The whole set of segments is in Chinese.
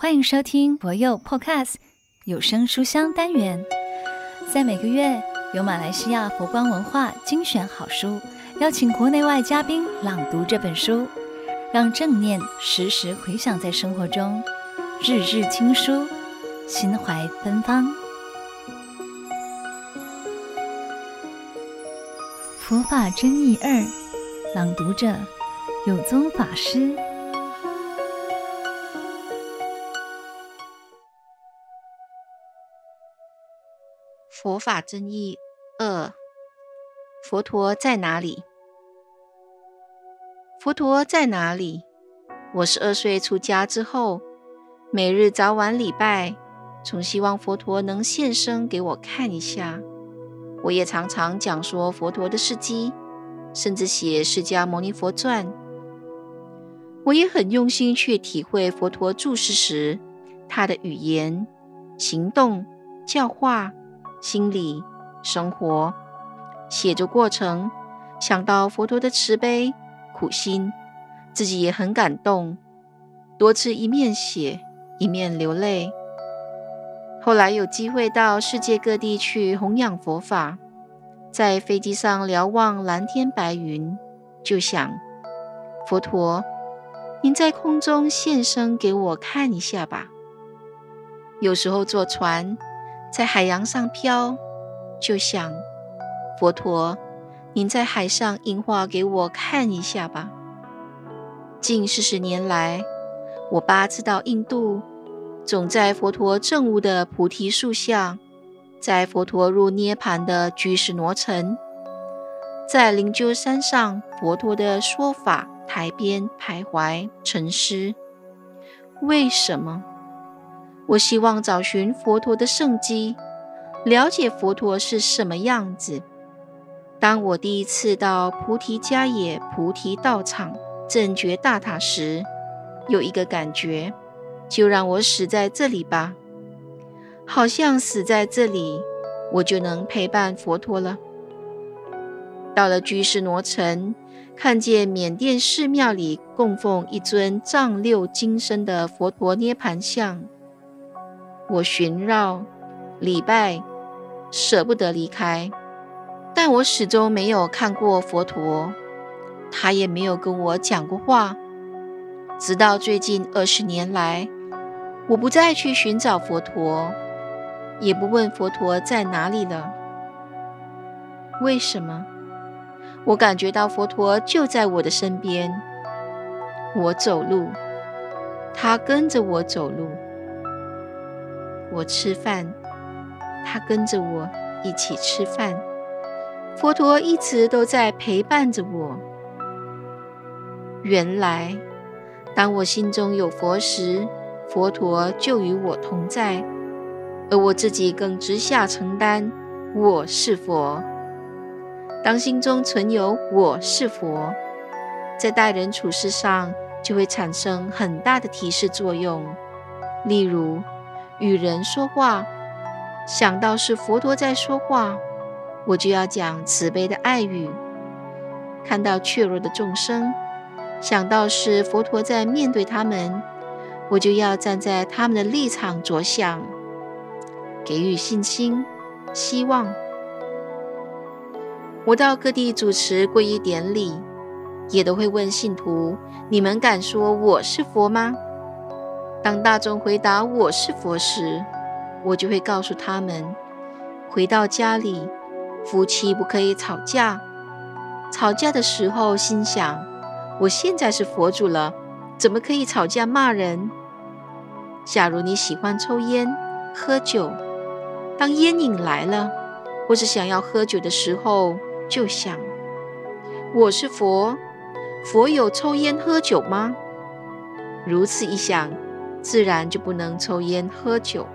欢迎收听博佑 Podcast 有声书香单元，在每个月由马来西亚佛光文化精选好书，邀请国内外嘉宾朗读这本书，让正念时时回响在生活中，日日听书，心怀芬芳。佛法真义二，朗读者有宗法师。佛法真义二，佛陀在哪里？佛陀在哪里？我十二岁出家之后，每日早晚礼拜，总希望佛陀能现身给我看一下。我也常常讲说佛陀的事迹，甚至写《释迦牟尼佛传》。我也很用心去体会佛陀住世时他的语言、行动、教化。心理生活写作过程，想到佛陀的慈悲苦心，自己也很感动，多次一面写一面流泪。后来有机会到世界各地去弘扬佛法，在飞机上瞭望蓝天白云，就想：佛陀，您在空中现身给我看一下吧。有时候坐船。在海洋上飘，就想佛陀，您在海上应化给我看一下吧。近四十年来，我八次到印度，总在佛陀证悟的菩提树下，在佛陀入涅槃的居士罗城，在灵鹫山上佛陀的说法台边徘徊沉思。为什么？我希望找寻佛陀的圣迹，了解佛陀是什么样子。当我第一次到菩提迦耶菩提道场正觉大塔时，有一个感觉，就让我死在这里吧，好像死在这里，我就能陪伴佛陀了。到了居士罗城，看见缅甸寺庙里供奉一尊丈六金身的佛陀涅槃像。我寻绕礼拜，舍不得离开，但我始终没有看过佛陀，他也没有跟我讲过话。直到最近二十年来，我不再去寻找佛陀，也不问佛陀在哪里了。为什么？我感觉到佛陀就在我的身边。我走路，他跟着我走路。我吃饭，他跟着我一起吃饭。佛陀一直都在陪伴着我。原来，当我心中有佛时，佛陀就与我同在，而我自己更直下承担。我是佛。当心中存有“我是佛”，在待人处事上就会产生很大的提示作用。例如，与人说话，想到是佛陀在说话，我就要讲慈悲的爱语；看到怯弱的众生，想到是佛陀在面对他们，我就要站在他们的立场着想，给予信心、希望。我到各地主持皈依典礼，也都会问信徒：你们敢说我是佛吗？当大众回答我是佛时，我就会告诉他们：回到家里，夫妻不可以吵架。吵架的时候，心想：我现在是佛祖了，怎么可以吵架骂人？假如你喜欢抽烟、喝酒，当烟瘾来了，或是想要喝酒的时候，就想：我是佛，佛有抽烟喝酒吗？如此一想。自然就不能抽烟喝酒，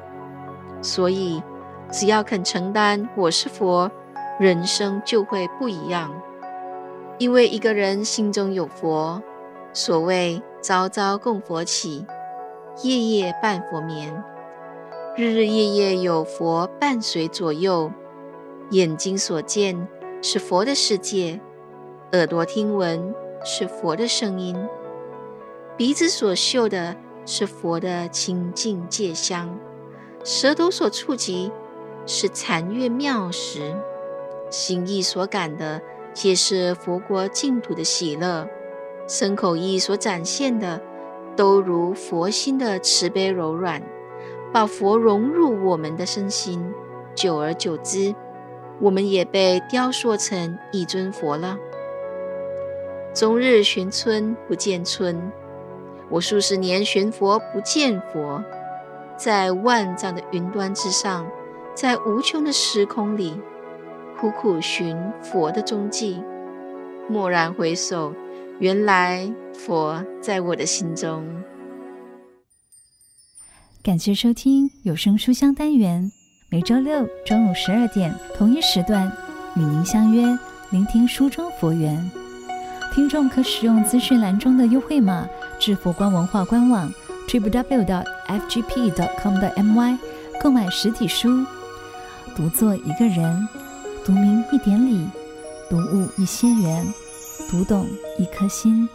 所以只要肯承担我是佛，人生就会不一样。因为一个人心中有佛，所谓朝朝供佛起，夜夜伴佛眠，日日夜夜有佛伴随左右。眼睛所见是佛的世界，耳朵听闻是佛的声音，鼻子所嗅的。是佛的清净戒香，舌头所触及是禅悦妙食，心意所感的皆是佛国净土的喜乐，身口意所展现的都如佛心的慈悲柔软，把佛融入我们的身心，久而久之，我们也被雕塑成一尊佛了。终日寻村不见村，我数十年寻佛不见佛，在万丈的云端之上，在无穷的时空里，苦苦寻佛的踪迹。蓦然回首，原来佛在我的心中。感谢收听有声书香单元，每周六中午十二点同一时段与您相约，聆听书中佛缘。听众可使用资讯栏中的优惠码是佛光文化官网 www.fgp.com.my 购买实体书。读作一个人，读明一点理，读悟一些缘，读懂一颗心。